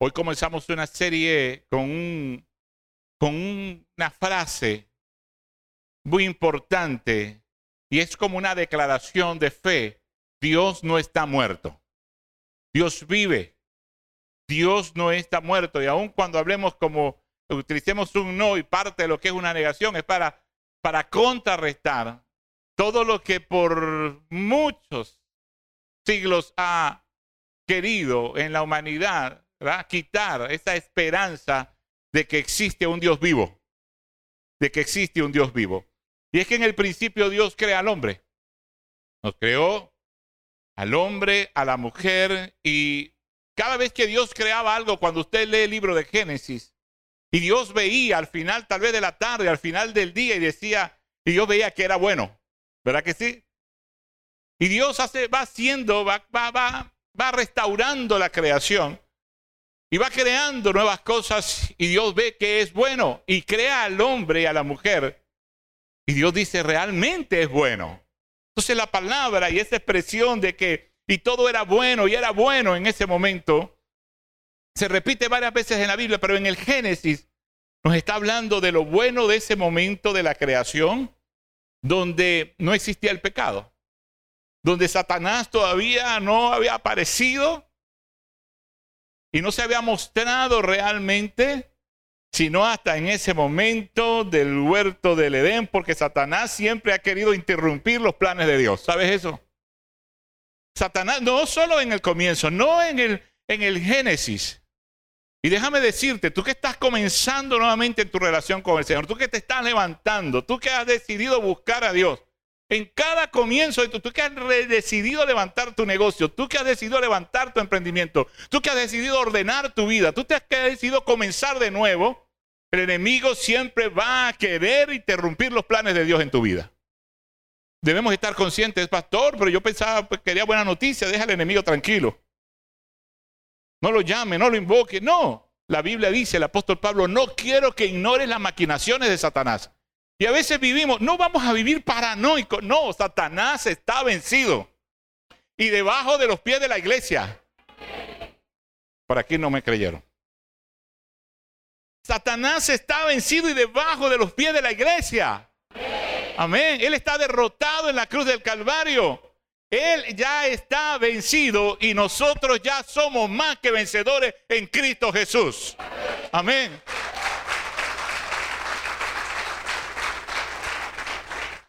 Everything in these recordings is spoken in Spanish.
Hoy comenzamos una serie con, un, con una frase muy importante y es como una declaración de fe. Dios no está muerto. Dios vive. Dios no está muerto. Y aun cuando hablemos como utilicemos un no y parte de lo que es una negación, es para, para contrarrestar todo lo que por muchos siglos ha querido en la humanidad, quitar esa esperanza de que existe un Dios vivo, de que existe un Dios vivo. Y es que en el principio Dios crea al hombre. Nos creó al hombre, a la mujer, y cada vez que Dios creaba algo, cuando usted lee el libro de Génesis, y Dios veía al final, tal vez de la tarde, al final del día, y decía, y yo veía que era bueno, ¿verdad que sí? Y Dios hace, va haciendo, va, va, va, va restaurando la creación y va creando nuevas cosas y Dios ve que es bueno y crea al hombre y a la mujer. Y Dios dice, realmente es bueno. Entonces la palabra y esa expresión de que y todo era bueno y era bueno en ese momento, se repite varias veces en la Biblia, pero en el Génesis nos está hablando de lo bueno de ese momento de la creación, donde no existía el pecado, donde Satanás todavía no había aparecido y no se había mostrado realmente, sino hasta en ese momento del huerto del Edén, porque Satanás siempre ha querido interrumpir los planes de Dios. ¿Sabes eso? Satanás, no solo en el comienzo, no en el, en el Génesis, y déjame decirte, tú que estás comenzando nuevamente en tu relación con el Señor, tú que te estás levantando, tú que has decidido buscar a Dios, en cada comienzo de tu, tú que has decidido levantar tu negocio, tú que has decidido levantar tu emprendimiento, tú que has decidido ordenar tu vida, tú que has decidido comenzar de nuevo, el enemigo siempre va a querer interrumpir los planes de Dios en tu vida. Debemos estar conscientes, pastor, pero yo pensaba, pues, quería buena noticia, deja al enemigo tranquilo. No lo llame, no lo invoque. No, la Biblia dice, el apóstol Pablo, no quiero que ignores las maquinaciones de Satanás. Y a veces vivimos, no vamos a vivir paranoicos. No, Satanás está vencido. Y debajo de los pies de la iglesia. Por aquí no me creyeron. Satanás está vencido y debajo de los pies de la iglesia. Amén. Él está derrotado en la cruz del Calvario. Él ya está vencido y nosotros ya somos más que vencedores en Cristo Jesús. Amén.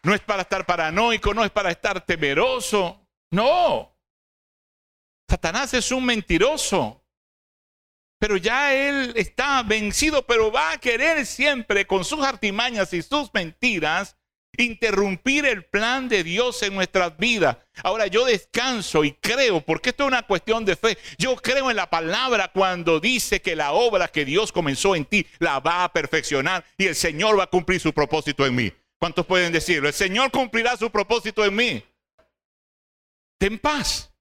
No es para estar paranoico, no es para estar temeroso. No. Satanás es un mentiroso. Pero ya él está vencido, pero va a querer siempre con sus artimañas y sus mentiras interrumpir el plan de Dios en nuestras vidas. Ahora yo descanso y creo, porque esto es una cuestión de fe. Yo creo en la palabra cuando dice que la obra que Dios comenzó en ti la va a perfeccionar y el Señor va a cumplir su propósito en mí. ¿Cuántos pueden decirlo? El Señor cumplirá su propósito en mí. Ten paz.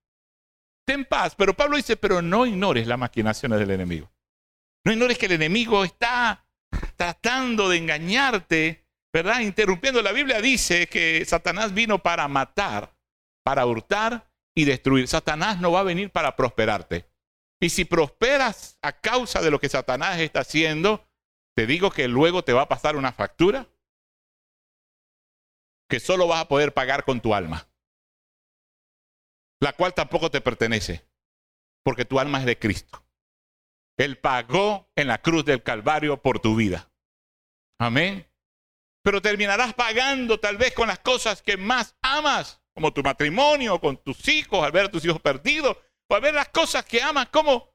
Ten paz. Pero Pablo dice, pero no ignores las maquinaciones del enemigo. No ignores que el enemigo está tratando de engañarte ¿verdad? Interrumpiendo, la Biblia dice que Satanás vino para matar, para hurtar y destruir. Satanás no va a venir para prosperarte. Y si prosperas a causa de lo que Satanás está haciendo, te digo que luego te va a pasar una factura que solo vas a poder pagar con tu alma, la cual tampoco te pertenece, porque tu alma es de Cristo. Él pagó en la cruz del Calvario por tu vida. Amén pero terminarás pagando tal vez con las cosas que más amas, como tu matrimonio, con tus hijos, al ver a tus hijos perdidos, o al ver las cosas que amas, como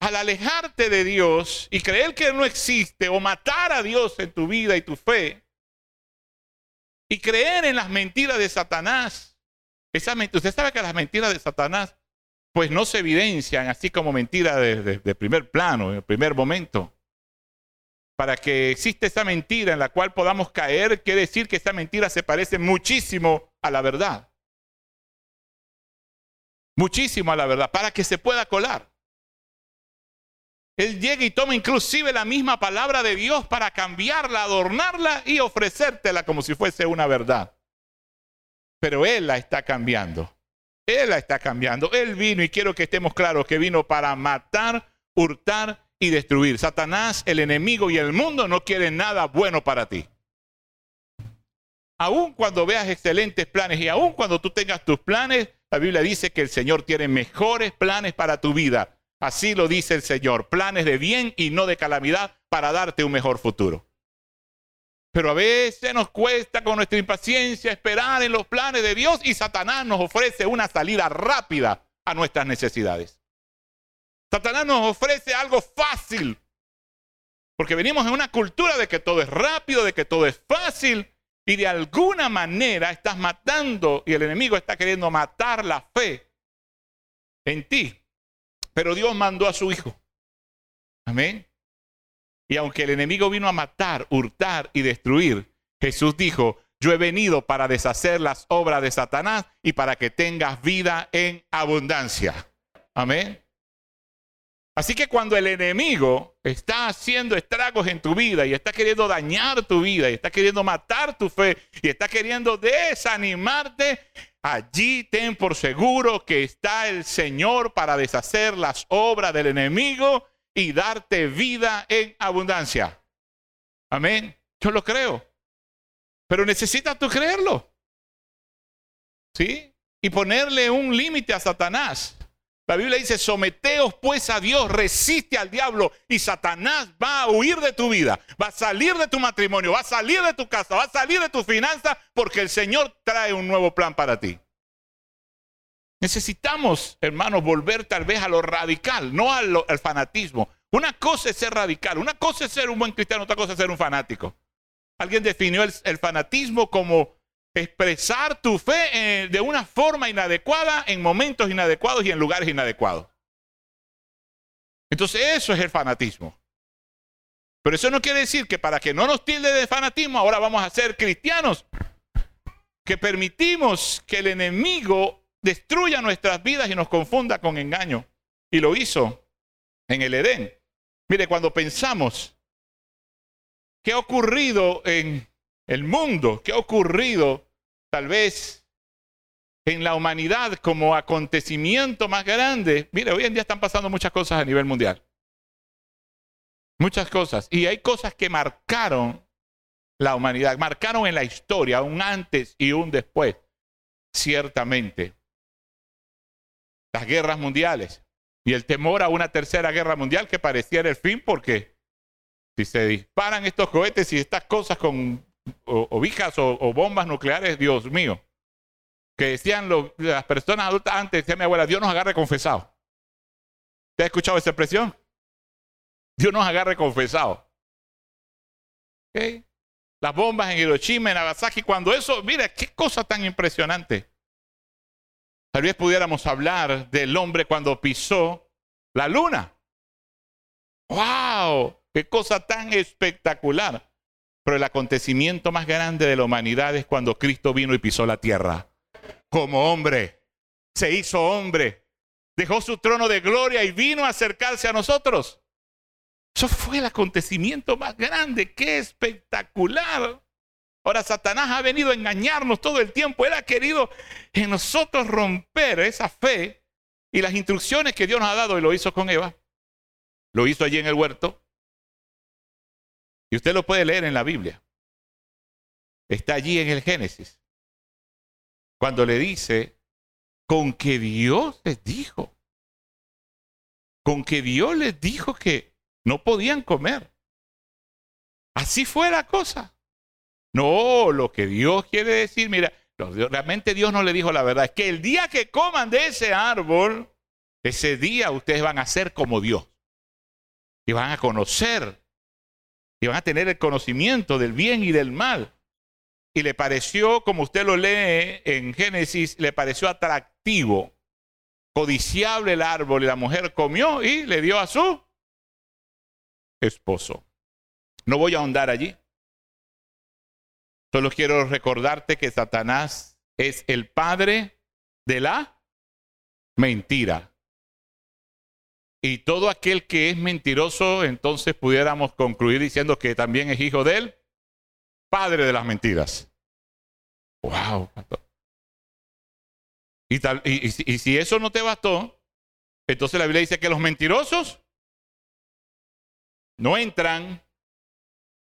al alejarte de Dios y creer que no existe, o matar a Dios en tu vida y tu fe, y creer en las mentiras de Satanás. usted sabe que las mentiras de Satanás pues no se evidencian así como mentiras de, de primer plano, en el primer momento para que exista esa mentira en la cual podamos caer, quiere decir que esa mentira se parece muchísimo a la verdad. Muchísimo a la verdad, para que se pueda colar. Él llega y toma inclusive la misma palabra de Dios para cambiarla, adornarla y ofrecértela como si fuese una verdad. Pero Él la está cambiando. Él la está cambiando. Él vino y quiero que estemos claros que vino para matar, hurtar y destruir. Satanás, el enemigo y el mundo no quieren nada bueno para ti. Aun cuando veas excelentes planes y aun cuando tú tengas tus planes, la Biblia dice que el Señor tiene mejores planes para tu vida. Así lo dice el Señor, planes de bien y no de calamidad para darte un mejor futuro. Pero a veces nos cuesta con nuestra impaciencia esperar en los planes de Dios y Satanás nos ofrece una salida rápida a nuestras necesidades. Satanás nos ofrece algo fácil. Porque venimos en una cultura de que todo es rápido, de que todo es fácil. Y de alguna manera estás matando y el enemigo está queriendo matar la fe en ti. Pero Dios mandó a su Hijo. Amén. Y aunque el enemigo vino a matar, hurtar y destruir, Jesús dijo, yo he venido para deshacer las obras de Satanás y para que tengas vida en abundancia. Amén. Así que cuando el enemigo está haciendo estragos en tu vida y está queriendo dañar tu vida y está queriendo matar tu fe y está queriendo desanimarte, allí ten por seguro que está el Señor para deshacer las obras del enemigo y darte vida en abundancia. Amén. Yo lo creo. Pero necesitas tú creerlo. ¿Sí? Y ponerle un límite a Satanás. La Biblia dice, someteos pues a Dios, resiste al diablo y Satanás va a huir de tu vida, va a salir de tu matrimonio, va a salir de tu casa, va a salir de tu finanza porque el Señor trae un nuevo plan para ti. Necesitamos, hermanos, volver tal vez a lo radical, no al, fanatismo. Una cosa es ser radical, una cosa es ser un buen cristiano, otra cosa es ser un fanático. Alguien definió el fanatismo como expresar tu fe eh, de una forma inadecuada en momentos inadecuados y en lugares inadecuados. Entonces eso es el fanatismo. Pero eso no quiere decir que para que no nos tilde de fanatismo ahora vamos a ser cristianos que permitimos que el enemigo destruya nuestras vidas y nos confunda con engaño. Y lo hizo en el Edén. Mire, cuando pensamos qué ha ocurrido en el mundo, qué ha ocurrido tal vez en la humanidad como acontecimiento más grande. Mire, hoy en día están pasando muchas cosas a nivel mundial. Muchas cosas. Y hay cosas que marcaron la humanidad, marcaron en la historia un antes y un después, ciertamente. Las guerras mundiales y el temor a una tercera guerra mundial que pareciera el fin porque si se disparan estos cohetes y estas cosas con o, vijas o, bombas nucleares, Dios mío. Que decían las personas adultas antes, decía mi abuela, Dios nos agarre confesado. ¿Te has escuchado esa expresión? Dios nos agarre confesado. Las bombas en Hiroshima, en Nagasaki, cuando eso, mira, qué cosa tan impresionante. Tal vez pudiéramos hablar del hombre cuando pisó la luna. ¡Wow! ¡Qué cosa tan espectacular! Pero el acontecimiento más grande de la humanidad es cuando Cristo vino y pisó la tierra. Como hombre, se hizo hombre, dejó su trono de gloria y vino a acercarse a nosotros. Eso fue el acontecimiento más grande. ¡Qué espectacular! Ahora Satanás ha venido a engañarnos todo el tiempo. Él ha querido en nosotros romper esa fe y las instrucciones que Dios nos ha dado y lo hizo con Eva. Lo hizo allí en el huerto. Y usted lo puede leer en la Biblia. Está allí en el Génesis. Cuando le dice, con que Dios les dijo, con que Dios les dijo que no podían comer. Así fue la cosa. No, lo que Dios quiere decir, mira, realmente Dios no le dijo la verdad, es que el día que coman de ese árbol, ese día ustedes van a ser como Dios. Y van a conocer y van a tener el conocimiento del bien y del mal. Y le pareció, como usted lo lee en Génesis, le pareció atractivo, codiciable el árbol y la mujer comió y le dio a su esposo. No voy a ahondar allí. Solo quiero recordarte que Satanás es el padre de la mentira. Y todo aquel que es mentiroso, entonces pudiéramos concluir diciendo que también es hijo de él, padre de las mentiras. Wow, Y, tal, y, y si eso no te bastó, entonces la Biblia dice que los mentirosos no entran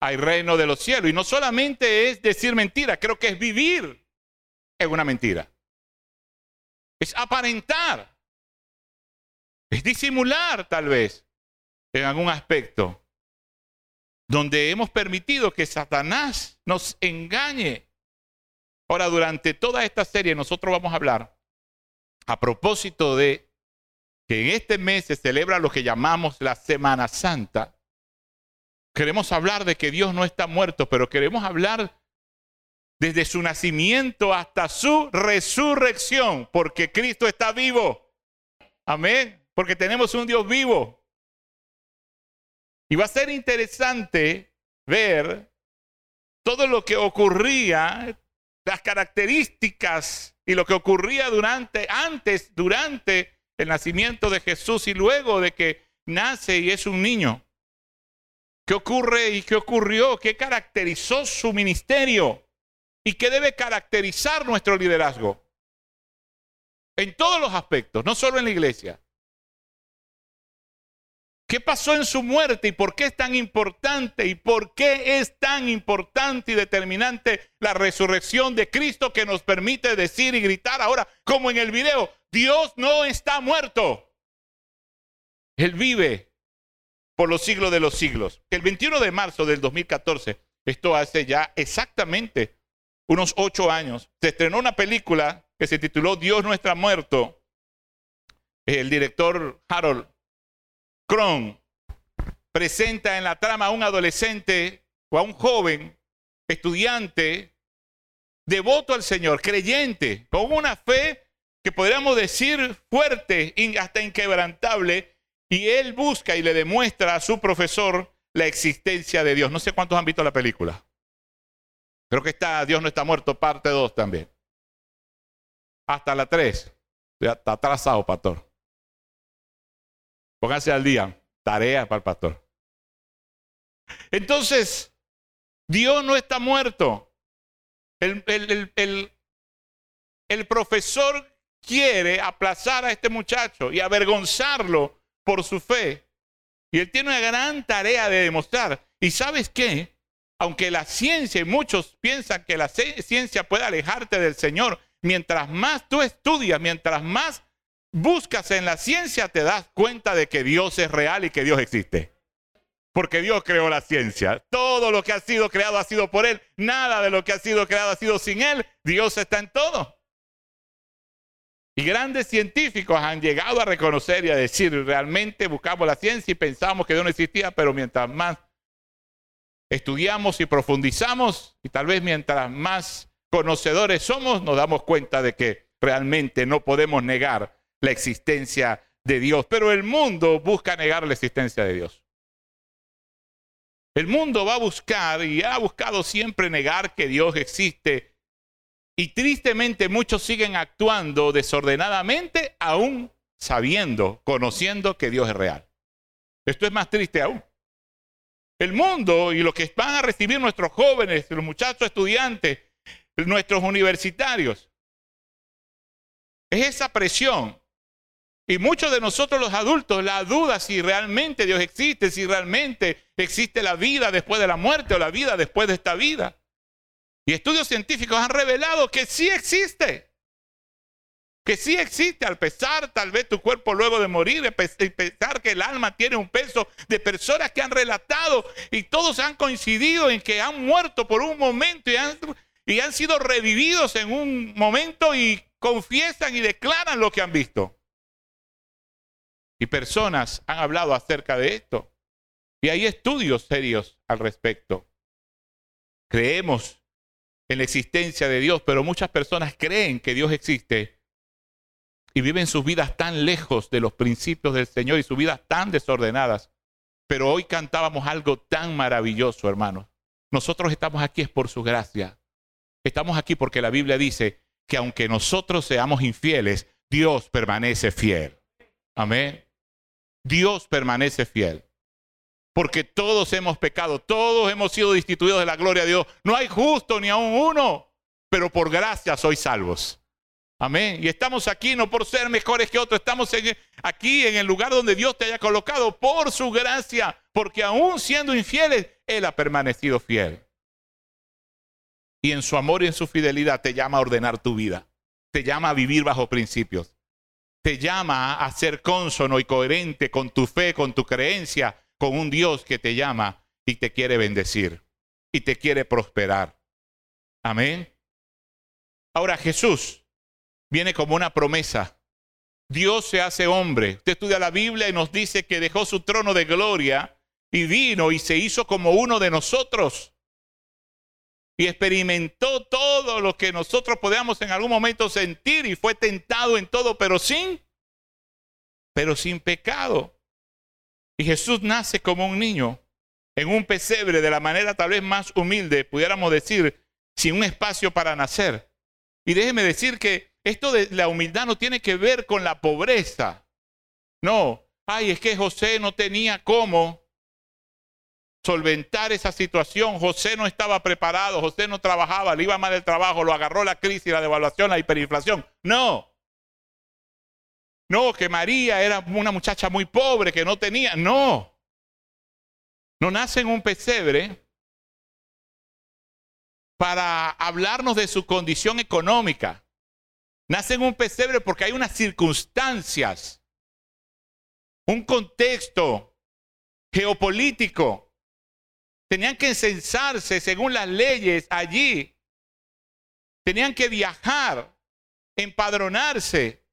al reino de los cielos. Y no solamente es decir mentira, creo que es vivir en una mentira. Es aparentar. Es disimular tal vez en algún aspecto donde hemos permitido que Satanás nos engañe. Ahora, durante toda esta serie nosotros vamos a hablar a propósito de que en este mes se celebra lo que llamamos la Semana Santa. Queremos hablar de que Dios no está muerto, pero queremos hablar desde su nacimiento hasta su resurrección, porque Cristo está vivo. Amén. Porque tenemos un Dios vivo. Y va a ser interesante ver todo lo que ocurría, las características y lo que ocurría durante, antes, durante el nacimiento de Jesús y luego de que nace y es un niño. ¿Qué ocurre y qué ocurrió? ¿Qué caracterizó su ministerio? ¿Y qué debe caracterizar nuestro liderazgo? En todos los aspectos, no solo en la iglesia. ¿Qué pasó en su muerte y por qué es tan importante y por qué es tan importante y determinante la resurrección de Cristo que nos permite decir y gritar ahora, como en el video, Dios no está muerto. Él vive por los siglos de los siglos. El 21 de marzo del 2014, esto hace ya exactamente unos ocho años, se estrenó una película que se tituló Dios no está muerto. El director Harold Cron presenta en la trama a un adolescente o a un joven estudiante devoto al Señor, creyente, con una fe que podríamos decir fuerte hasta inquebrantable, y él busca y le demuestra a su profesor la existencia de Dios. No sé cuántos han visto la película. Creo que está Dios no está muerto, parte 2 también. Hasta la 3. Ya está atrasado, pastor. Pónganse al día. Tarea para el pastor. Entonces, Dios no está muerto. El, el, profesor quiere aplazar a este muchacho y avergonzarlo por su fe. Y él tiene una gran tarea de demostrar. ¿Y sabes qué? Aunque la ciencia, y muchos piensan que la ciencia puede alejarte del Señor, mientras más tú estudias, mientras más buscas en la ciencia, te das cuenta de que Dios es real y que Dios existe. Porque Dios creó la ciencia. Todo lo que ha sido creado ha sido por Él. Nada de lo que ha sido creado ha sido sin Él. Dios está en todo. Y grandes científicos han llegado a reconocer y a decir, realmente buscamos la ciencia y pensamos que Dios no existía, pero mientras más estudiamos y profundizamos, y tal vez mientras más conocedores somos, nos damos cuenta de que realmente no podemos negar la existencia de Dios. Pero el mundo busca negar la existencia de Dios. El mundo va a buscar y ha buscado siempre negar que Dios existe. Y tristemente muchos siguen actuando desordenadamente aún sabiendo, conociendo que Dios es real. Esto es más triste aún. El mundo y lo que van a recibir nuestros jóvenes, los muchachos estudiantes, nuestros universitarios, es esa presión y muchos de nosotros los adultos, la duda si realmente Dios existe, si realmente existe la vida después de la muerte o la vida después de esta vida. Y estudios científicos han revelado que sí existe. Que sí existe, al pesar tal vez tu cuerpo luego de morir, al pesar que el alma tiene un peso de personas que han relatado y todos han coincidido en que han muerto por un momento y han, y han sido revividos en un momento y confiesan y declaran lo que han visto. Y personas han hablado acerca de esto. Y hay estudios serios al respecto. Creemos en la existencia de Dios, pero muchas personas creen que Dios existe y viven sus vidas tan lejos de los principios del Señor y sus vidas tan desordenadas. Pero hoy cantábamos algo tan maravilloso, hermanos. Nosotros estamos aquí es por su gracia. Estamos aquí porque la Biblia dice que aunque nosotros seamos infieles, Dios permanece fiel. Amén. Dios permanece fiel. Porque todos hemos pecado, todos hemos sido destituidos de la gloria de Dios. No hay justo ni aún uno, pero por gracia sois salvos. Amén. Y estamos aquí no por ser mejores que otros, estamos aquí en el lugar donde Dios te haya colocado por su gracia, porque aún siendo infieles, Él ha permanecido fiel. Y en su amor y en su fidelidad te llama a ordenar tu vida, te llama a vivir bajo principios, te llama a ser consono y coherente con tu fe, con tu creencia, con un Dios que te llama y te quiere bendecir y te quiere prosperar. Amén. Ahora Jesús viene como una promesa. Dios se hace hombre. Usted estudia la Biblia y nos dice que dejó su trono de gloria y vino y se hizo como uno de nosotros. Y experimentó todo lo que nosotros podíamos en algún momento sentir y fue tentado en todo, pero sin, pero sin pecado. Y Jesús nace como un niño en un pesebre de la manera tal vez más humilde, pudiéramos decir, sin un espacio para nacer. Y déjeme decir que esto de la humildad no tiene que ver con la pobreza. No, ay, es que José no tenía cómo solventar esa situación. José no estaba preparado, José no trabajaba, le iba mal el trabajo, lo agarró la crisis, la devaluación, la hiperinflación. No. No, que María era una muchacha muy pobre, que no tenía. No. No nace en un pesebre para hablarnos de su condición económica. Nace en un pesebre porque hay unas circunstancias, un contexto geopolítico. Tenían que censarse según las leyes allí. Tenían que viajar, empadronarse.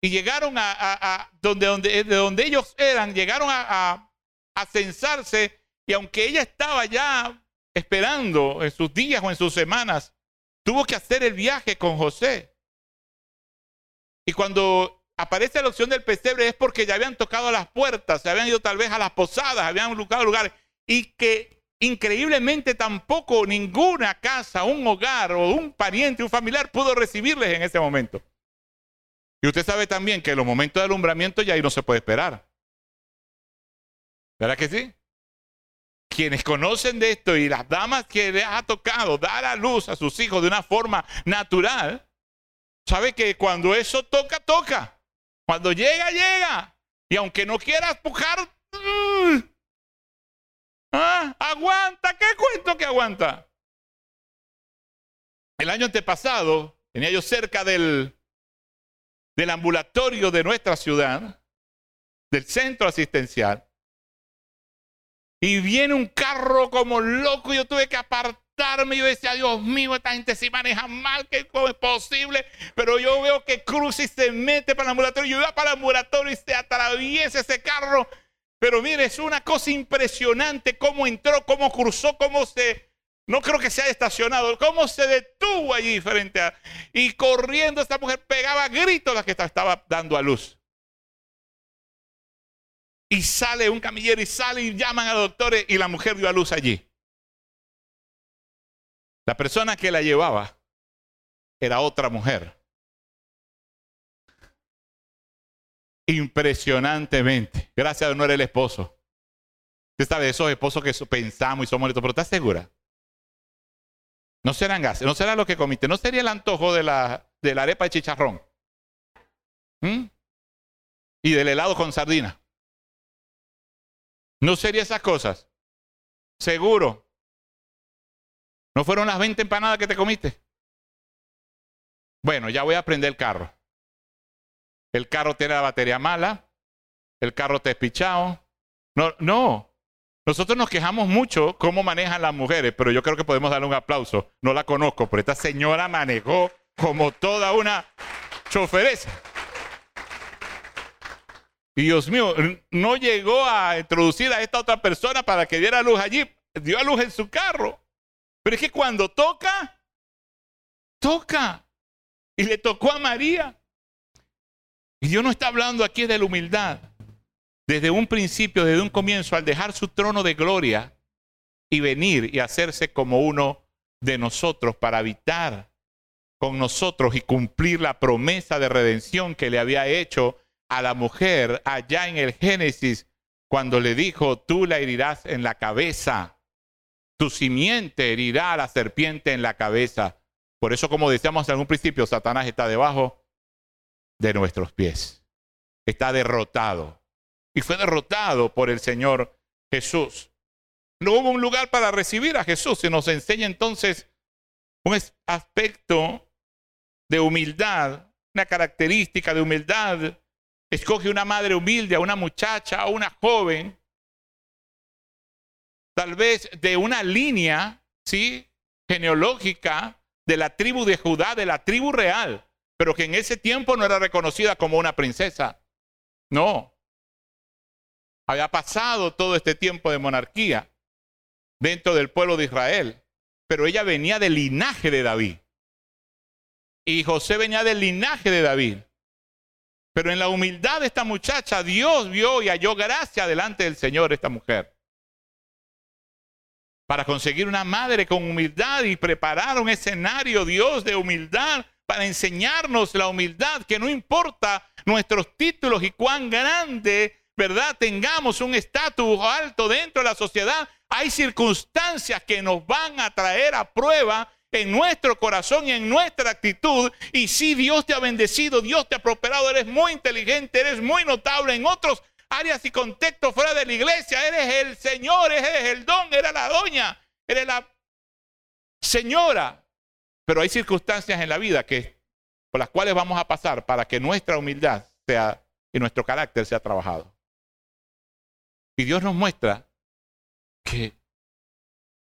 Y llegaron a, donde, donde, de donde ellos eran, llegaron a, a censarse. Y aunque ella estaba ya esperando en sus días o en sus semanas, tuvo que hacer el viaje con José. Y cuando aparece la opción del pesebre es porque ya habían tocado las puertas, se habían ido tal vez a las posadas, habían buscado lugares y que increíblemente tampoco ninguna casa, un hogar o un pariente, un familiar pudo recibirles en ese momento. Y usted sabe también que en los momentos de alumbramiento ya ahí no se puede esperar. ¿Verdad que sí? quienes conocen de esto y las damas que les ha tocado dar a luz a sus hijos de una forma natural, sabe que cuando eso toca, toca. Cuando llega, llega. Y aunque no quieras pujar, mm, ah, aguanta. ¿Qué cuento que aguanta? El año antepasado tenía yo cerca del, del ambulatorio de nuestra ciudad, del centro asistencial, y viene un carro como loco, yo tuve que apartarme. Yo decía, Dios mío, esta gente sí maneja mal, que es posible. Pero yo veo que cruza y se mete para el ambulatorio. Yo iba para el ambulatorio y se atraviesa ese carro. Pero mire, es una cosa impresionante cómo entró, cómo cruzó, cómo se... No creo que se haya estacionado, cómo se detuvo allí frente a... Y corriendo esta mujer pegaba gritos la que estaba dando a luz. Y sale un camillero y sale y llaman a doctores y la mujer dio a luz allí. La persona que la llevaba era otra mujer. Impresionantemente. Gracias a Dios no era el esposo. Usted sabe, esos esposos que pensamos y somos listos, pero ¿estás segura? No serán gases, no será lo que comiste, no sería el antojo de la, de la arepa de chicharrón. ¿Mm? Y del helado con sardina. ¿No sería esas cosas? Seguro. ¿No fueron las 20 empanadas que te comiste? Bueno, ya voy a prender el carro. El carro tiene la batería mala. El carro te espichado. No, no. Nosotros nos quejamos mucho cómo manejan las mujeres, pero yo creo que podemos darle un aplauso. No la conozco, pero esta señora manejó como toda una choferesa. Y Dios mío, no llegó a introducir a esta otra persona para que diera luz allí. Dio a luz en su carro. Pero es que cuando toca, toca. Y le tocó a María. Y Dios no está hablando aquí de la humildad. Desde un principio, desde un comienzo, al dejar su trono de gloria y venir y hacerse como uno de nosotros para habitar con nosotros y cumplir la promesa de redención que le había hecho a la mujer allá en el Génesis cuando le dijo, tú la herirás en la cabeza, tu simiente herirá a la serpiente en la cabeza. Por eso, como decíamos en un principio, Satanás está debajo de nuestros pies. Está derrotado. Y fue derrotado por el Señor Jesús. No hubo un lugar para recibir a Jesús. Se nos enseña entonces un aspecto de humildad, una característica de humildad. Escoge una madre humilde, a una muchacha, a una joven, tal vez de una línea, ¿sí? Genealógica de la tribu de Judá, de la tribu real, pero que en ese tiempo no era reconocida como una princesa. No. Había pasado todo este tiempo de monarquía dentro del pueblo de Israel, pero ella venía del linaje de David. Y José venía del linaje de David. Pero en la humildad de esta muchacha, Dios vio y halló gracia delante del Señor esta mujer para conseguir una madre con humildad y preparar un escenario, Dios, de humildad para enseñarnos la humildad, que no importa nuestros títulos y cuán grande, ¿verdad? Tengamos un estatus alto dentro de la sociedad, hay circunstancias que nos van a traer a prueba en nuestro corazón y en nuestra actitud. Y si Dios te ha bendecido, Dios te ha prosperado, eres muy inteligente, eres muy notable en otros áreas y contextos fuera de la iglesia. Eres el Señor, eres el don, eres la doña, eres la señora. Pero hay circunstancias en la vida que, por las cuales vamos a pasar para que nuestra humildad sea y nuestro carácter sea trabajado. Y Dios nos muestra que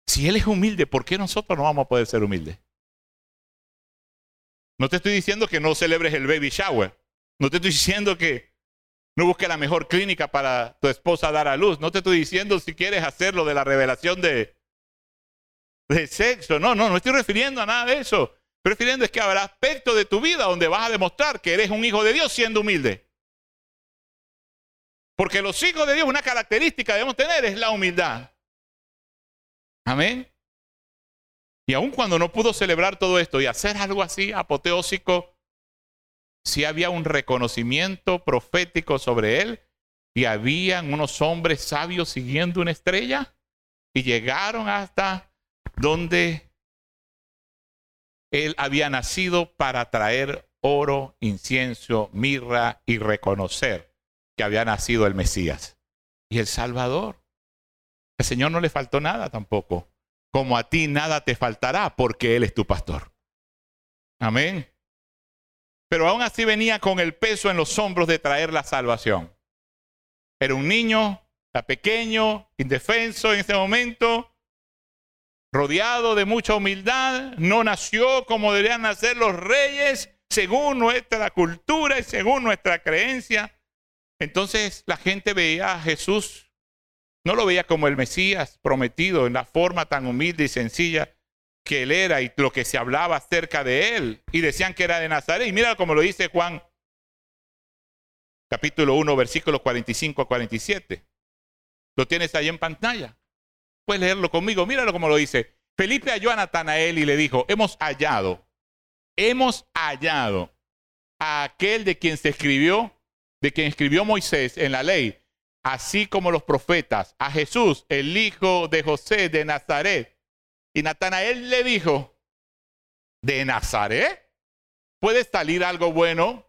si Él es humilde, ¿por qué nosotros no vamos a poder ser humildes? No te estoy diciendo que no celebres el baby shower. No te estoy diciendo que no busques la mejor clínica para tu esposa dar a luz. No te estoy diciendo si quieres hacerlo de la revelación de, de sexo. No, no, no estoy refiriendo a nada de eso. Estoy refiriendo es que habrá aspectos de tu vida donde vas a demostrar que eres un hijo de Dios siendo humilde. Porque los hijos de Dios, una característica que debemos tener es la humildad. Amén. Y aun cuando no pudo celebrar todo esto y hacer algo así apoteósico, si había un reconocimiento profético sobre él y habían unos hombres sabios siguiendo una estrella y llegaron hasta donde él había nacido para traer oro, incienso, mirra y reconocer que había nacido el Mesías y el Salvador. El Señor no le faltó nada tampoco, como a ti nada te faltará porque Él es tu pastor. Amén pero aún así venía con el peso en los hombros de traer la salvación. Era un niño, pequeño, indefenso en ese momento, rodeado de mucha humildad, no nació como deberían nacer los reyes, según nuestra cultura y según nuestra creencia. Entonces la gente veía a Jesús, no lo veía como el Mesías prometido en la forma tan humilde y sencilla, que él era y lo que se hablaba acerca de él. Y decían que era de Nazaret. Y mira como lo dice Juan, capítulo 1, versículos 45 a 47. Lo tienes ahí en pantalla. Puedes leerlo conmigo. Míralo como lo dice. Felipe halló a Natanael y le dijo, hemos hallado, hemos hallado a aquel de quien se escribió, de quien escribió Moisés en la ley, así como los profetas, a Jesús, el hijo de José de Nazaret y Natanael le dijo, ¿de Nazaret? ¿Puede salir algo bueno?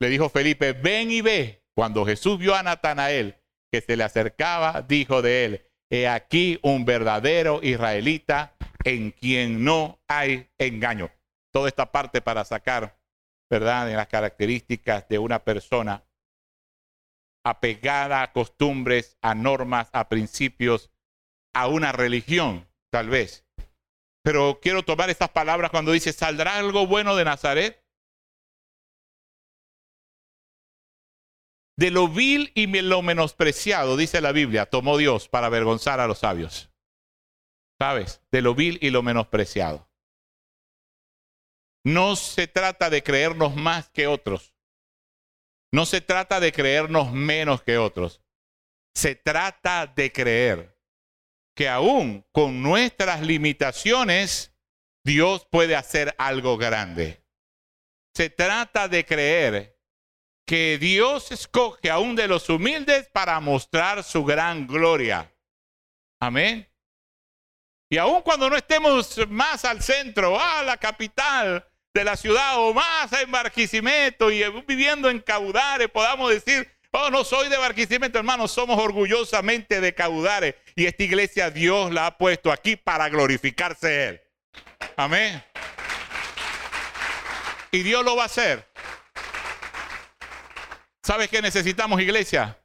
Le dijo Felipe, ven y ve. Cuando Jesús vio a Natanael que se le acercaba, dijo de él, he aquí un verdadero israelita en quien no hay engaño. Toda esta parte para sacar, ¿verdad?, de las características de una persona apegada a costumbres, a normas, a principios, a una religión tal vez. Pero quiero tomar estas palabras cuando dice, ¿saldrá algo bueno de Nazaret? De lo vil y lo menospreciado, dice la Biblia, tomó Dios para avergonzar a los sabios. ¿Sabes? De lo vil y lo menospreciado. No se trata de creernos más que otros. No se trata de creernos menos que otros. Se trata de creer que aún con nuestras limitaciones, Dios puede hacer algo grande. Se trata de creer que Dios escoge aún de los humildes para mostrar su gran gloria. Amén. Y aun cuando no estemos más al centro, a la capital de la ciudad o más en Barquisimeto y viviendo en Caudares, podamos decir, oh, no soy de Barquisimeto, hermanos, somos orgullosamente de Caudares. Y esta iglesia Dios la ha puesto aquí para glorificarse Él. Amén. Y Dios lo va a hacer. ¿Sabes qué necesitamos, iglesia?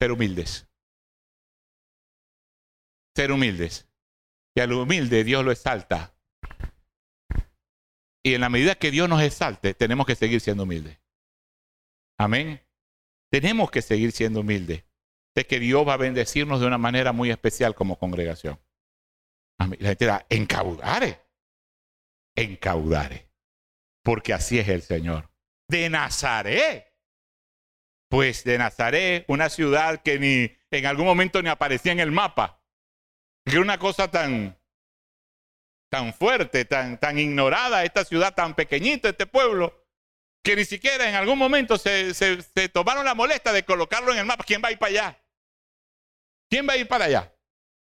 Ser humildes. Ser humildes. Y al humilde Dios lo exalta. Y en la medida que Dios nos exalte, tenemos que seguir siendo humildes. Amén. Tenemos que seguir siendo humildes. De que Dios va a bendecirnos de una manera muy especial como congregación. La gente dirá, encaudare. Encaudare. Porque así es el Señor. De Nazaret pues de Nazaret, una ciudad que ni en algún momento ni aparecía en el mapa. Que una cosa tan, tan fuerte, tan, tan ignorada, esta ciudad tan pequeñita, este pueblo, que ni siquiera en algún momento se, se, tomaron la molestia de colocarlo en el mapa. ¿Quién va a ir para allá? ¿Quién va a ir para allá?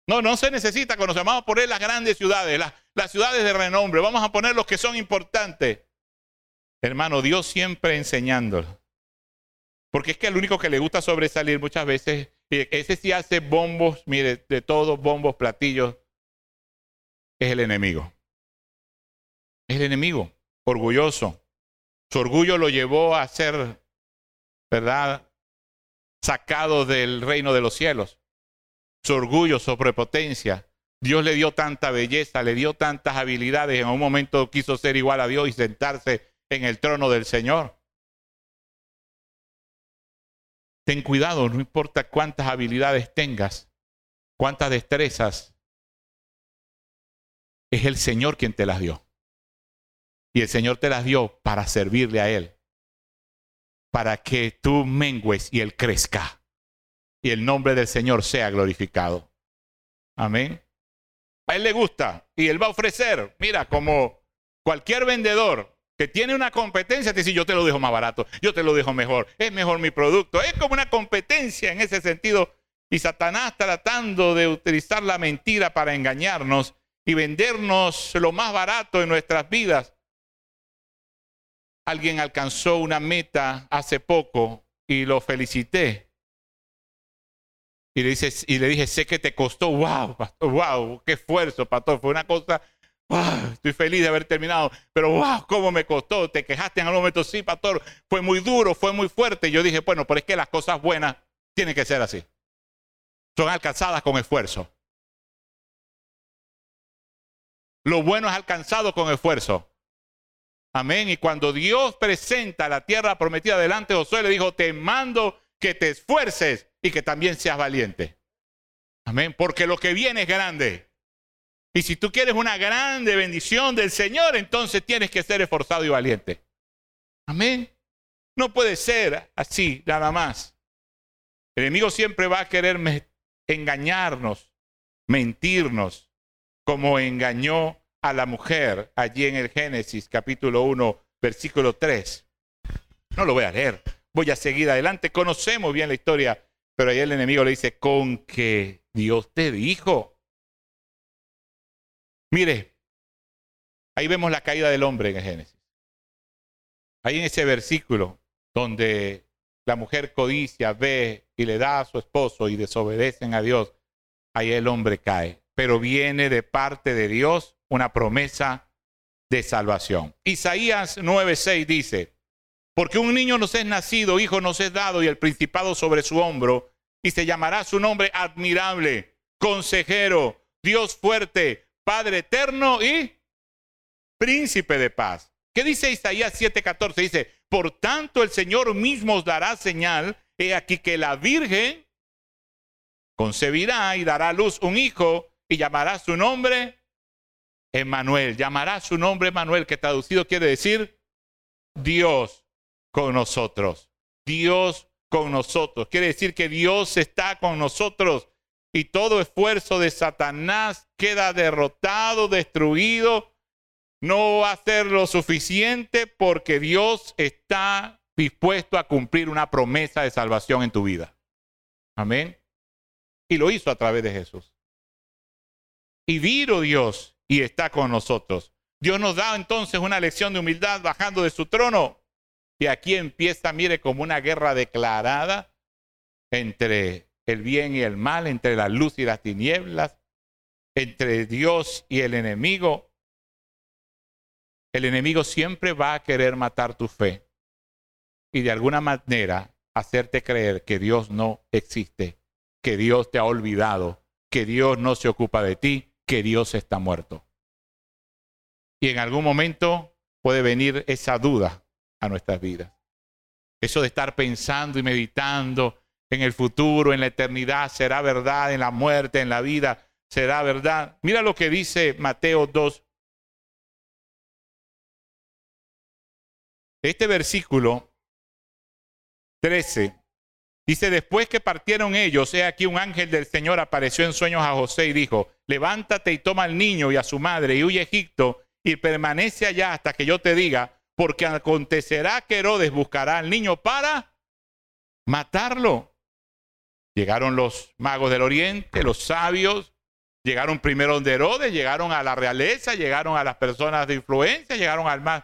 No, no se necesita cuando se vamos a poner las grandes ciudades, las, las ciudades de renombre. Vamos a poner los que son importantes. Hermano, Dios siempre enseñando porque es que el único que le gusta sobresalir muchas veces, ese sí hace bombos, mire, de todos bombos, platillos, es el enemigo. Es el enemigo, orgulloso. Su orgullo lo llevó a ser, ¿verdad? Sacado del reino de los cielos. Su orgullo, su prepotencia. Dios le dio tanta belleza, le dio tantas habilidades. En un momento quiso ser igual a Dios y sentarse en el trono del Señor. Ten cuidado, no importa cuántas habilidades tengas, cuántas destrezas, es el Señor quien te las dio. Y el Señor te las dio para servirle a Él, para que tú mengues y Él crezca y el nombre del Señor sea glorificado. Amén. A Él le gusta y Él va a ofrecer, mira, como cualquier vendedor, que tiene una competencia, te dice, yo te lo dejo más barato, yo te lo dejo mejor, es mejor mi producto. Es como una competencia en ese sentido. Y Satanás tratando de utilizar la mentira para engañarnos y vendernos lo más barato en nuestras vidas. Alguien alcanzó una meta hace poco y lo felicité. Y le, dice, y le dije, sé que te costó, wow, wow, qué esfuerzo, pastor. Fue una cosa estoy feliz de haber terminado, pero wow, cómo me costó. Te quejaste en algún momento, sí, pastor, fue muy duro, fue muy fuerte. Yo dije, bueno, pero es que las cosas buenas tienen que ser así. Son alcanzadas con esfuerzo. Lo bueno es alcanzado con esfuerzo. Amén. Y cuando Dios presenta la tierra prometida delante de Josué, le dijo, te mando que te esfuerces y que también seas valiente. Amén. Porque lo que viene es grande. Y si tú quieres una grande bendición del Señor, entonces tienes que ser esforzado y valiente. Amén. No puede ser así, nada más. El enemigo siempre va a querer engañarnos, mentirnos, como engañó a la mujer allí en el Génesis capítulo 1, versículo 3. No lo voy a leer, voy a seguir adelante. Conocemos bien la historia, pero ahí el enemigo le dice, con que Dios te dijo. Mire, ahí vemos la caída del hombre en el Génesis. Ahí en ese versículo donde la mujer codicia, ve y le da a su esposo y desobedecen a Dios, ahí el hombre cae. Pero viene de parte de Dios una promesa de salvación. Isaías 9:6 dice, porque un niño nos es nacido, hijo nos es dado y el principado sobre su hombro, y se llamará su nombre admirable, consejero, Dios fuerte, Padre eterno y príncipe de paz. ¿Qué dice Isaías 7:14? Dice, por tanto el Señor mismo os dará señal, he aquí que la Virgen concebirá y dará a luz un hijo y llamará su nombre Emmanuel. Llamará su nombre Emmanuel, que traducido quiere decir Dios con nosotros. Dios con nosotros. Quiere decir que Dios está con nosotros y todo esfuerzo de Satanás queda derrotado, destruido. No va a ser lo suficiente porque Dios está dispuesto a cumplir una promesa de salvación en tu vida. Amén. Y lo hizo a través de Jesús. Y vino Dios y está con nosotros. Dios nos da entonces una lección de humildad bajando de su trono. Y aquí empieza, mire, como una guerra declarada entre el bien y el mal, entre la luz y las tinieblas, entre Dios y el enemigo. El enemigo siempre va a querer matar tu fe y de alguna manera hacerte creer que Dios no existe, que Dios te ha olvidado, que Dios no se ocupa de ti, que Dios está muerto. Y en algún momento puede venir esa duda a nuestras vidas. Eso de estar pensando y meditando en el futuro, en la eternidad, será verdad, en la muerte, en la vida, será verdad. Mira lo que dice Mateo 2. Este versículo 13 dice, después que partieron ellos, he aquí un ángel del Señor apareció en sueños a José y dijo, levántate y toma al niño y a su madre y huye a Egipto y permanece allá hasta que yo te diga, porque acontecerá que Herodes buscará al niño para matarlo. Llegaron los magos del oriente, los sabios, llegaron primero donde Herodes, llegaron a la realeza, llegaron a las personas de influencia, llegaron al más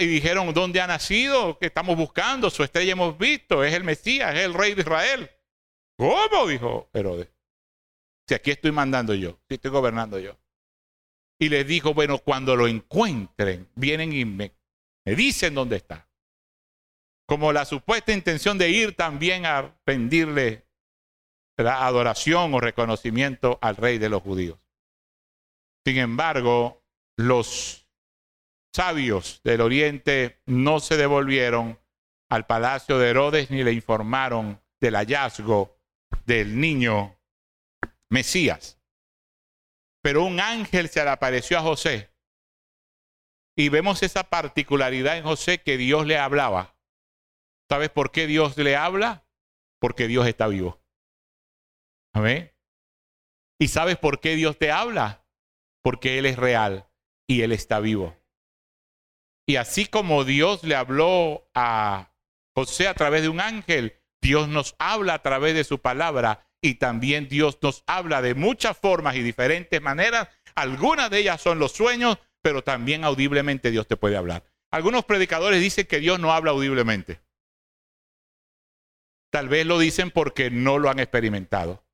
y dijeron, ¿dónde ha nacido? Que estamos buscando, su estrella hemos visto, es el Mesías, es el rey de Israel. ¿Cómo? Dijo Herodes. Si aquí estoy mandando yo, si estoy gobernando yo. Y les dijo, bueno, cuando lo encuentren, vienen y me, me dicen dónde está. Como la supuesta intención de ir también a rendirle la adoración o reconocimiento al rey de los judíos. Sin embargo, los sabios del oriente no se devolvieron al palacio de Herodes ni le informaron del hallazgo del niño Mesías. Pero un ángel se le apareció a José y vemos esa particularidad en José que Dios le hablaba. ¿Sabes por qué Dios le habla? Porque Dios está vivo. Amén. ¿Y sabes por qué Dios te habla? Porque Él es real y Él está vivo. Y así como Dios le habló a José a través de un ángel, Dios nos habla a través de su palabra y también Dios nos habla de muchas formas y diferentes maneras. Algunas de ellas son los sueños, pero también audiblemente Dios te puede hablar. Algunos predicadores dicen que Dios no habla audiblemente. Tal vez lo dicen porque no lo han experimentado.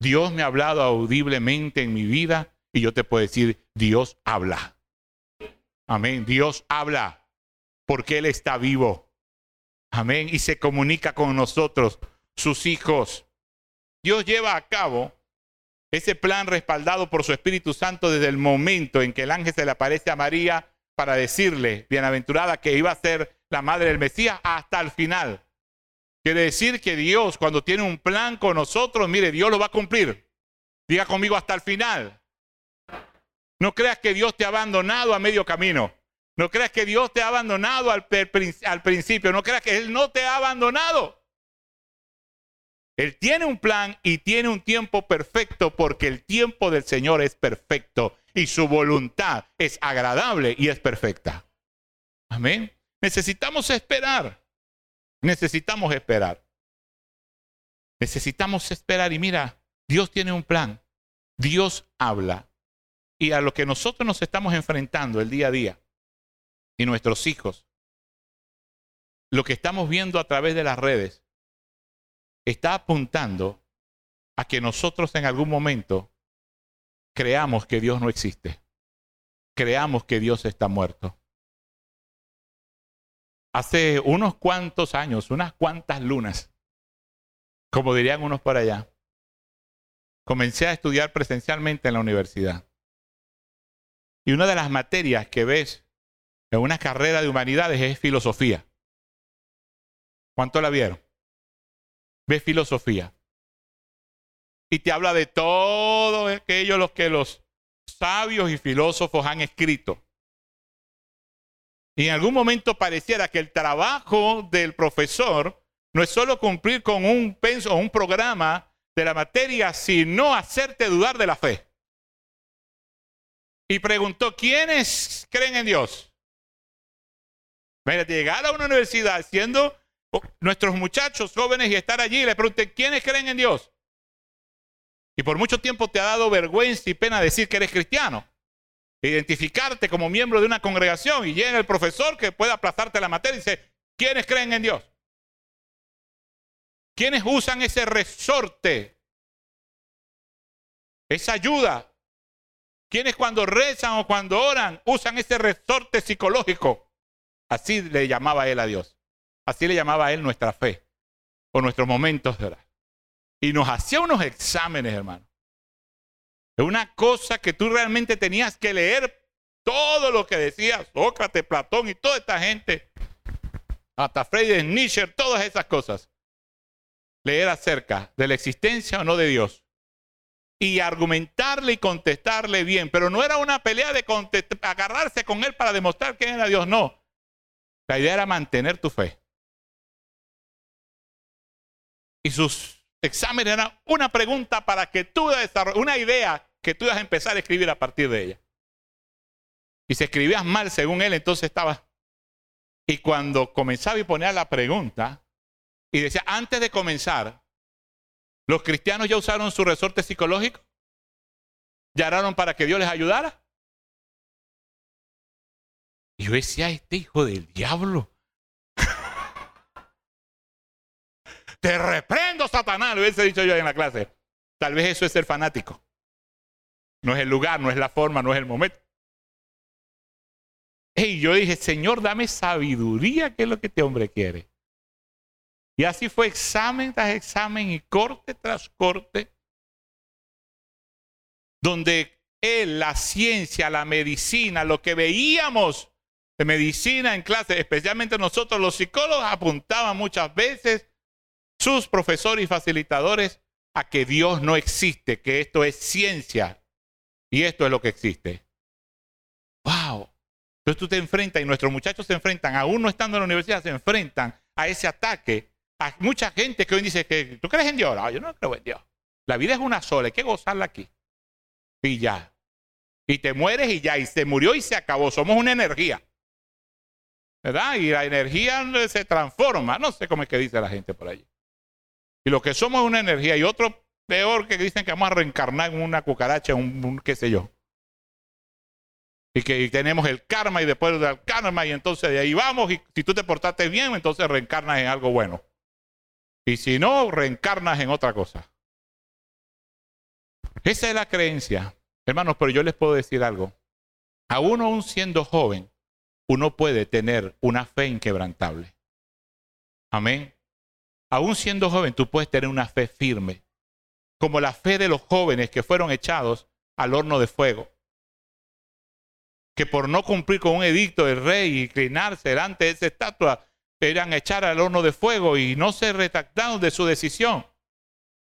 Dios me ha hablado audiblemente en mi vida y yo te puedo decir, Dios habla. Amén. Dios habla porque Él está vivo. Amén. Y se comunica con nosotros, sus hijos. Dios lleva a cabo ese plan respaldado por su Espíritu Santo desde el momento en que el ángel se le aparece a María para decirle, bienaventurada, que iba a ser la madre del Mesías hasta el final. Quiere decir que Dios, cuando tiene un plan con nosotros, mire, Dios lo va a cumplir. Diga conmigo hasta el final. No creas que Dios te ha abandonado a medio camino. No creas que Dios te ha abandonado al, principio. No creas que Él no te ha abandonado. Él tiene un plan y tiene un tiempo perfecto porque el tiempo del Señor es perfecto y su voluntad es agradable y es perfecta. Amén. Necesitamos esperar. Necesitamos esperar. Necesitamos esperar y mira, Dios tiene un plan. Dios habla y a lo que nosotros nos estamos enfrentando el día a día y nuestros hijos, lo que estamos viendo a través de las redes, está apuntando a que nosotros en algún momento creamos que Dios no existe, creamos que Dios está muerto. Hace unos cuantos años, unas cuantas lunas, como dirían unos por allá, comencé a estudiar presencialmente en la universidad. Y una de las materias que ves en una carrera de humanidades es filosofía. ¿Cuánto la vieron? Ves filosofía. Y te habla de todo aquello los que los sabios y filósofos han escrito. Y en algún momento pareciera que el trabajo del profesor no es solo cumplir con un penso o un programa de la materia, sino hacerte dudar de la fe y preguntó, ¿quiénes creen en Dios? Mira, llegar a una universidad siendo nuestros muchachos jóvenes y estar allí, le pregunté, ¿quiénes creen en Dios? Y por mucho tiempo te ha dado vergüenza y pena decir que eres cristiano. Identificarte como miembro de una congregación y llega el profesor que puede aplazarte la materia y dice, ¿quiénes creen en Dios? ¿Quiénes usan ese resorte? Esa ayuda. ¿Quiénes cuando rezan o cuando oran usan ese resorte psicológico? Así le llamaba él a Dios. Así le llamaba a él nuestra fe o nuestros momentos de orar. Y nos hacía unos exámenes, hermano. Es una cosa que tú realmente tenías que leer todo lo que decía Sócrates, Platón y toda esta gente. Hasta Friedrich Nietzsche, todas esas cosas. Leer acerca de la existencia o no de Dios. Y argumentarle y contestarle bien. Pero no era una pelea de agarrarse con él para demostrar quién era Dios. No. La idea era mantener tu fe. Y sus exámenes eran una pregunta para que tú desarrolles, una idea que tú ibas a empezar a escribir a partir de ella. Y si escribías mal según él, entonces estaba. Y cuando comenzaba y ponía la pregunta, y decía, antes de comenzar, ¿los cristianos ya usaron su resorte psicológico? ¿Ya oraron para que Dios les ayudara? Y yo decía, este hijo del diablo. Te reprendo, Satanás, lo hubiese dicho yo en la clase. Tal vez eso es ser fanático. No es el lugar, no es la forma, no es el momento. Y yo dije, Señor, dame sabiduría, que es lo que este hombre quiere. Y así fue examen tras examen y corte tras corte, donde él, la ciencia, la medicina, lo que veíamos de medicina en clase, especialmente nosotros los psicólogos, apuntaban muchas veces sus profesores y facilitadores a que Dios no existe, que esto es ciencia y esto es lo que existe. ¡Wow! Entonces tú te enfrentas y nuestros muchachos se enfrentan, aún no estando en la universidad, se enfrentan a ese ataque. A mucha gente que hoy dice que tú crees en Dios. yo no creo en Dios. La vida es una sola, hay que gozarla aquí. Y ya. Y te mueres y ya. Y se murió y se acabó. Somos una energía. ¿Verdad? Y la energía se transforma. No sé cómo es que dice la gente por allí. Y lo que somos es una energía. Y otro peor que dicen que vamos a reencarnar en una cucaracha, un, qué sé yo. Y que tenemos el karma y después del karma y entonces de ahí vamos y si tú te portaste bien, entonces reencarnas en algo bueno. Y si no, reencarnas en otra cosa. Esa es la creencia. Hermanos, pero yo les puedo decir algo. A uno aún siendo joven, uno puede tener una fe inquebrantable. Amén. Aún siendo joven, tú puedes tener una fe firme como la fe de los jóvenes que fueron echados al horno de fuego, que por no cumplir con un edicto del rey y inclinarse delante de esa estatua, eran echar al horno de fuego y no se retractaron de su decisión.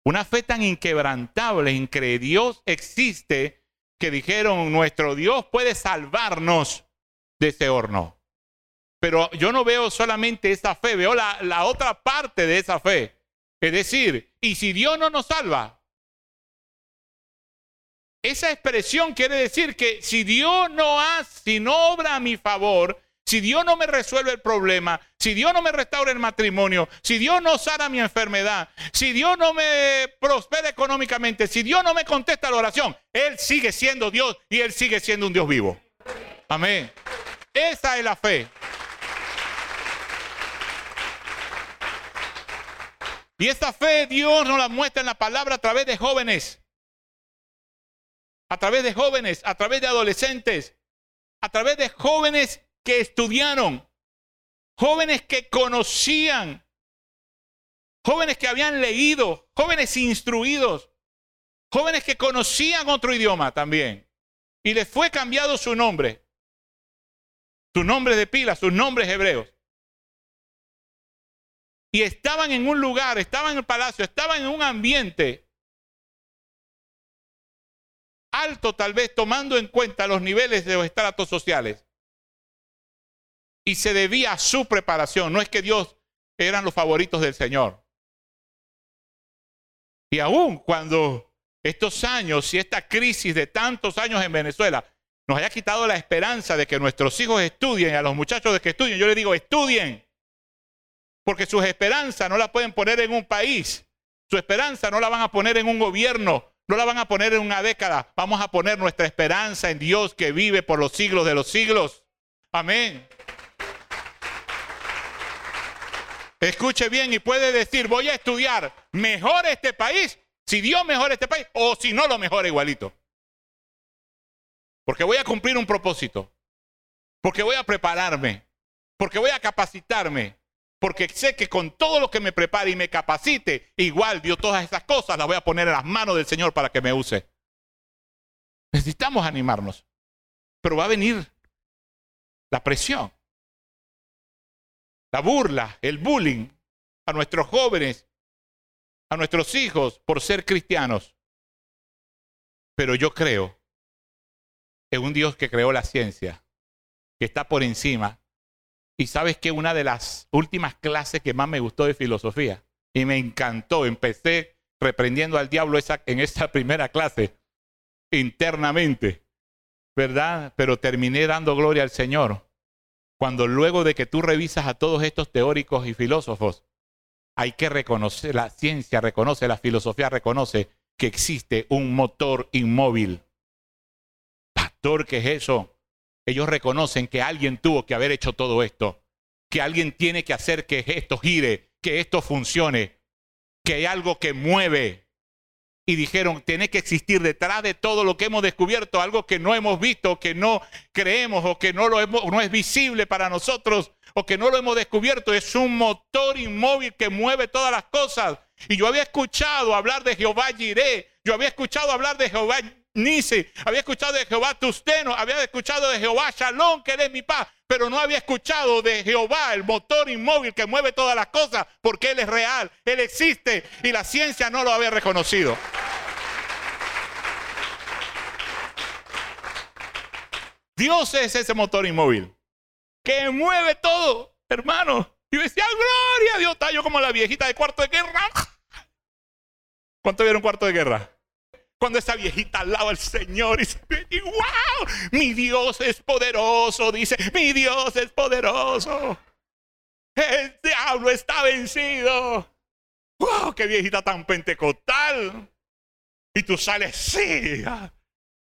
Una fe tan inquebrantable en que Dios existe, que dijeron, nuestro Dios puede salvarnos de ese horno. Pero yo no veo solamente esa fe, veo la, otra parte de esa fe. Es decir, y si Dios no nos salva, esa expresión quiere decir que si Dios no hace, si no obra a mi favor, si Dios no me resuelve el problema, si Dios no me restaura el matrimonio, si Dios no sana mi enfermedad, si Dios no me prospera económicamente, si Dios no me contesta la oración, Él sigue siendo Dios y Él sigue siendo un Dios vivo. Amén. Esa es la fe. Y esa fe Dios nos la muestra en la palabra a través de jóvenes a través de jóvenes, a través de adolescentes, a través de jóvenes que estudiaron, jóvenes que conocían, jóvenes que habían leído, jóvenes instruidos, jóvenes que conocían otro idioma también. Y les fue cambiado su nombre, su nombre de pila, sus nombres hebreos. Y estaban en un lugar, estaban en el palacio, estaban en un ambiente alto tal vez tomando en cuenta los niveles de los estratos sociales. Y se debía a su preparación, no es que Dios eran los favoritos del Señor. Y aún cuando estos años y esta crisis de tantos años en Venezuela nos haya quitado la esperanza de que nuestros hijos estudien y a los muchachos de que estudien, yo les digo, estudien. Porque sus esperanzas no las pueden poner en un país, su esperanza no la van a poner en un gobierno, no la van a poner en una década. Vamos a poner nuestra esperanza en Dios que vive por los siglos de los siglos. Amén. Escuche bien y puede decir, voy a estudiar mejor este país, si Dios mejora este país, o si no lo mejora igualito. Porque voy a cumplir un propósito, porque voy a prepararme, porque voy a capacitarme, porque sé que con todo lo que me prepare y me capacite, igual Dios todas esas cosas las voy a poner en las manos del Señor para que me use. Necesitamos animarnos, pero va a venir la presión, la burla, el bullying a nuestros jóvenes, a nuestros hijos por ser cristianos. Pero yo creo en un Dios que creó la ciencia, que está por encima. Y sabes que una de las últimas clases que más me gustó de filosofía, y me encantó, empecé reprendiendo al diablo en esa primera clase, internamente, ¿verdad? Pero terminé dando gloria al Señor. Cuando luego de que tú revisas a todos estos teóricos y filósofos, hay que reconocer, la ciencia reconoce, la filosofía reconoce que existe un motor inmóvil. Pastor, ¿qué es eso? Ellos reconocen que alguien tuvo que haber hecho todo esto, que alguien tiene que hacer que esto gire, que esto funcione, que hay algo que mueve. Y dijeron, tiene que existir detrás de todo lo que hemos descubierto algo que no hemos visto, que no creemos o que no, lo es visible para nosotros o que no lo hemos descubierto. Es un motor inmóvil que mueve todas las cosas. Y yo había escuchado hablar de Jehová Jireh, yo había escuchado hablar de Jehová Nisi, había escuchado de Jehová Tusteno, había escuchado de Jehová Shalom, que eres mi paz, pero no había escuchado de Jehová, el motor inmóvil que mueve todas las cosas, porque Él es real, Él existe y la ciencia no lo había reconocido. Dios es ese motor inmóvil que mueve todo, hermano. Y decía, gloria a Dios, está yo como la viejita de cuarto de guerra. ¿Cuánto vieron cuarto de guerra? Cuando esa viejita al lado del Señor y dice, wow, mi Dios es poderoso, dice, mi Dios es poderoso. El diablo está vencido. Wow, qué viejita tan pentecostal. Y tú sales, sí,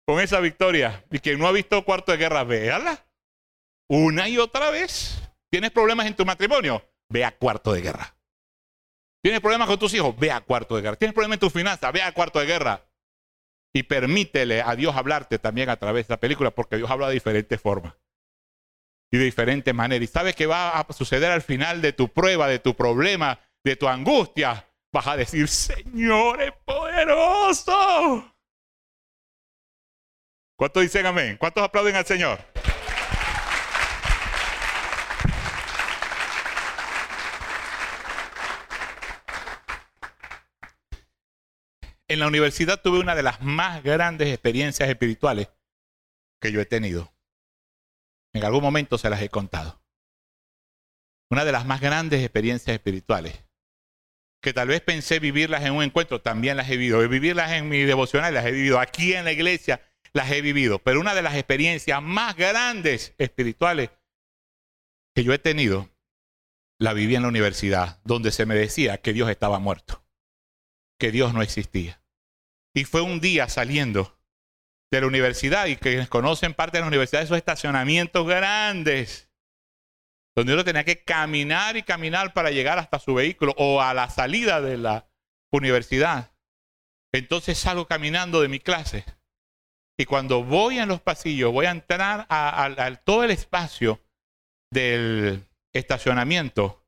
con esa victoria. Y quien no ha visto cuarto de guerra, véala. Una y otra vez. ¿Tienes problemas en tu matrimonio? Ve a cuarto de guerra. ¿Tienes problemas con tus hijos? Ve a cuarto de guerra. ¿Tienes problemas en tus finanzas? Ve a cuarto de guerra y permítele a Dios hablarte también a través de la película, porque Dios habla de diferentes formas y de diferentes maneras. ¿Y sabes qué va a suceder al final de tu prueba, de tu problema, de tu angustia? Vas a decir, Señor es poderoso. ¿Cuántos dicen amén? ¿Cuántos aplauden al Señor? en la universidad tuve una de las más grandes experiencias espirituales que yo he tenido. En algún momento se las he contado. Una de las más grandes experiencias espirituales. Que tal vez pensé vivirlas en un encuentro, también las he vivido. Vivirlas en mi devocional, las he vivido. Aquí en la iglesia las he vivido. Pero una de las experiencias más grandes espirituales que yo he tenido, la viví en la universidad, donde se me decía que Dios estaba muerto que Dios no existía. Y fue un día saliendo de la universidad y que conocen parte de la universidad, esos estacionamientos grandes, donde uno tenía que caminar y caminar para llegar hasta su vehículo o a la salida de la universidad. Entonces salgo caminando de mi clase y cuando voy en los pasillos, voy a entrar a, todo el espacio del estacionamiento,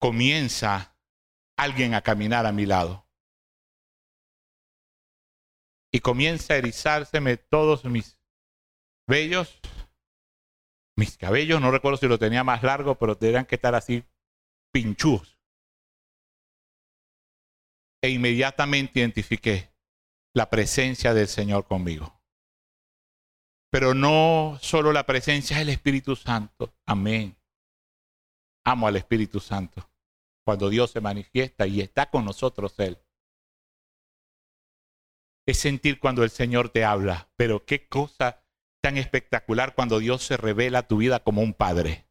comienza alguien a caminar a mi lado y comienza a erizárseme todos mis vellos, mis cabellos, no recuerdo si lo tenía más largo, pero tendrían que estar así pinchús. E inmediatamente identifiqué la presencia del Señor conmigo. Pero no solo la presencia del Espíritu Santo. Amén. Amo al Espíritu Santo. Cuando Dios se manifiesta y está con nosotros Él es sentir cuando el Señor te habla, pero qué cosa tan espectacular cuando Dios se revela a tu vida como un padre.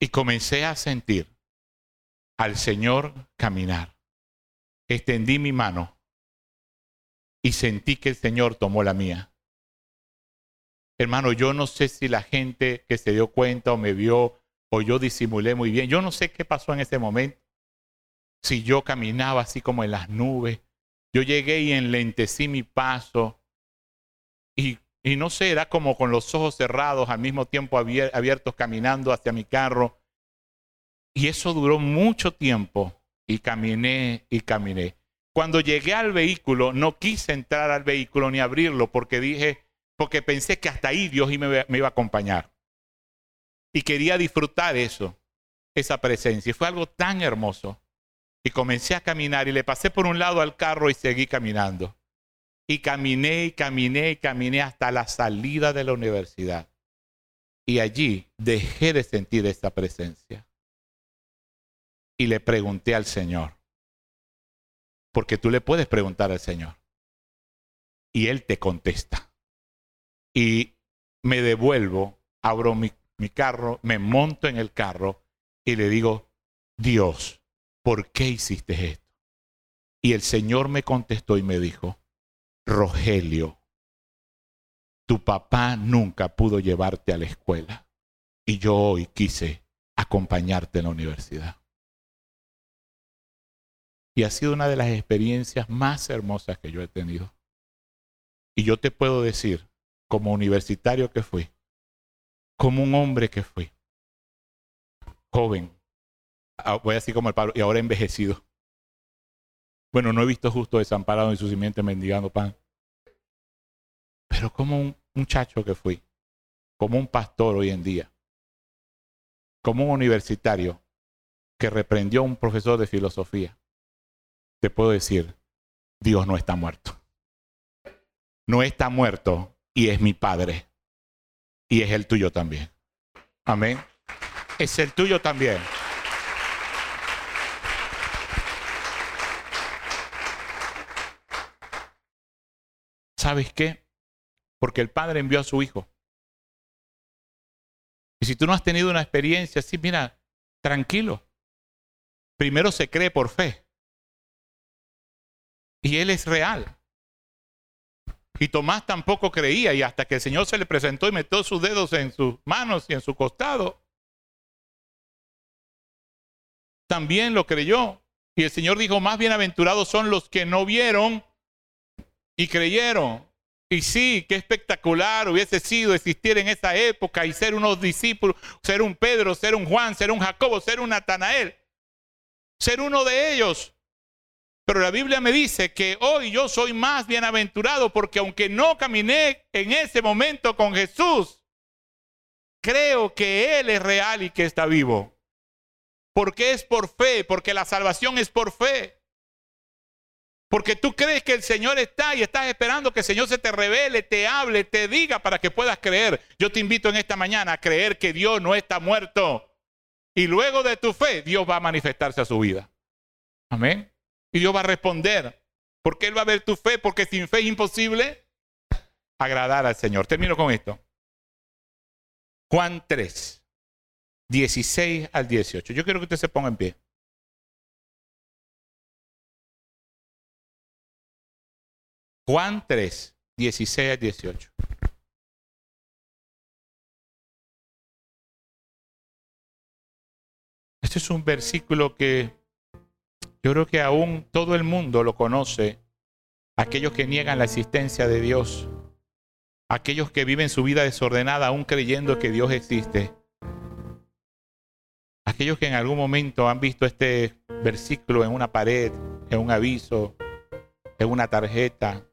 Y comencé a sentir al Señor caminar. Extendí mi mano y sentí que el Señor tomó la mía. Hermano, yo no sé si la gente que se dio cuenta o me vio o yo disimulé muy bien. Yo no sé qué pasó en ese momento. Si yo caminaba así como en las nubes. Yo llegué y enlentecí mi paso. Y, y no sé, era como con los ojos cerrados, al mismo tiempo abiertos, caminando hacia mi carro. Y eso duró mucho tiempo. Y caminé y caminé. Cuando llegué al vehículo, no quise entrar al vehículo ni abrirlo porque dije, porque pensé que hasta ahí Dios me, iba a acompañar. Y quería disfrutar eso, esa presencia. Y fue algo tan hermoso. Y comencé a caminar y le pasé por un lado al carro y seguí caminando. Y caminé y caminé y caminé hasta la salida de la universidad. Y allí dejé de sentir esa presencia. Y le pregunté al Señor, porque tú le puedes preguntar al Señor. Y Él te contesta. Y me devuelvo, abro mi, carro, me monto en el carro y le digo, Dios, ¿por qué hiciste esto? Y el Señor me contestó y me dijo, Rogelio, tu papá nunca pudo llevarte a la escuela y yo hoy quise acompañarte en la universidad. Y ha sido una de las experiencias más hermosas que yo he tenido. Y yo te puedo decir, como universitario que fui, como un hombre que fui, joven, ah, voy así como el Pablo, y ahora envejecido. Bueno, no he visto justo desamparado en su simiente mendigando pan. Pero como un muchacho que fui, como un pastor hoy en día, como un universitario que reprendió a un profesor de filosofía, te puedo decir, Dios no está muerto. No está muerto y es mi Padre. Y es el tuyo también. Amén. Es el tuyo también. ¿Sabes qué? Porque el Padre envió a su Hijo. Y si tú no has tenido una experiencia así, mira, tranquilo. Primero se cree por fe. Y Él es real. Y Tomás tampoco creía y hasta que el Señor se le presentó y metió sus dedos en sus manos y en su costado, también lo creyó. Y el Señor dijo, más bienaventurados son los que no vieron y creyeron. Y sí, qué espectacular hubiese sido existir en esa época y ser unos discípulos, ser un Pedro, ser un Juan, ser un Jacobo, ser un Natanael, ser uno de ellos. Pero la Biblia me dice que hoy yo soy más bienaventurado porque aunque no caminé en ese momento con Jesús, creo que Él es real y que está vivo. Porque es por fe, porque la salvación es por fe. Porque tú crees que el Señor está y estás esperando que el Señor se te revele, te hable, te diga para que puedas creer. Yo te invito en esta mañana a creer que Dios no está muerto. Y luego de tu fe, Dios va a manifestarse a su vida. Amén. Y Dios va a responder. Porque Él va a ver tu fe, porque sin fe es imposible agradar al Señor. Termino con esto. Juan 3, 16 al 18. Yo quiero que usted se ponga en pie. Juan 3, 16 al 18. Este es un versículo que yo creo que aún todo el mundo lo conoce. Aquellos que niegan la existencia de Dios. Aquellos que viven su vida desordenada aún creyendo que Dios existe. Aquellos que en algún momento han visto este versículo en una pared, en un aviso, en una tarjeta,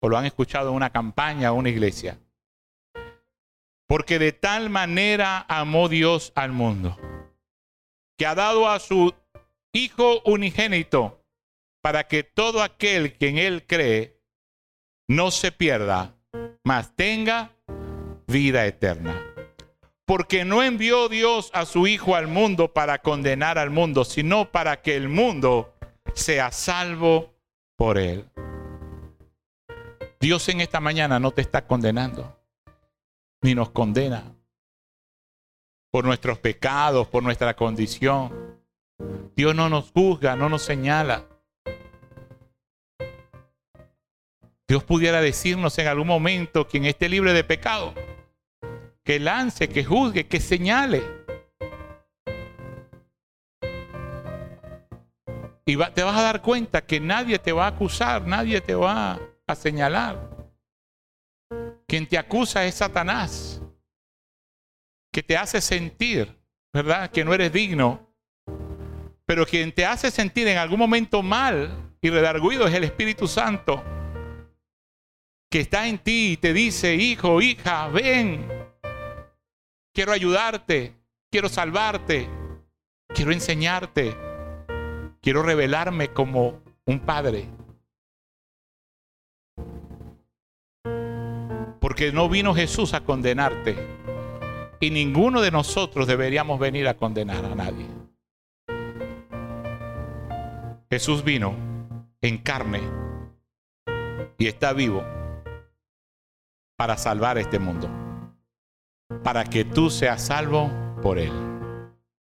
o lo han escuchado en una campaña o una iglesia. Porque de tal manera amó Dios al mundo, que ha dado a su Hijo unigénito, para que todo aquel que en Él cree no se pierda, mas tenga vida eterna. Porque no envió Dios a su Hijo al mundo para condenar al mundo, sino para que el mundo sea salvo por Él. Dios en esta mañana no te está condenando, ni nos condena por nuestros pecados, por nuestra condición. Dios no nos juzga, no nos señala. Dios pudiera decirnos en algún momento quien esté libre de pecado, que lance, que juzgue, que señale. Y te vas a dar cuenta que nadie te va a acusar, nadie te va a señalar. Quien te acusa es Satanás, que te hace sentir, ¿verdad?, que no eres digno. Pero quien te hace sentir en algún momento mal y redarguido es el Espíritu Santo, que está en ti y te dice, hijo, hija, ven, quiero ayudarte, quiero salvarte, quiero enseñarte, quiero revelarme como un padre. Porque no vino Jesús a condenarte. Y ninguno de nosotros deberíamos venir a condenar a nadie. Jesús vino en carne y está vivo para salvar este mundo. Para que tú seas salvo por Él.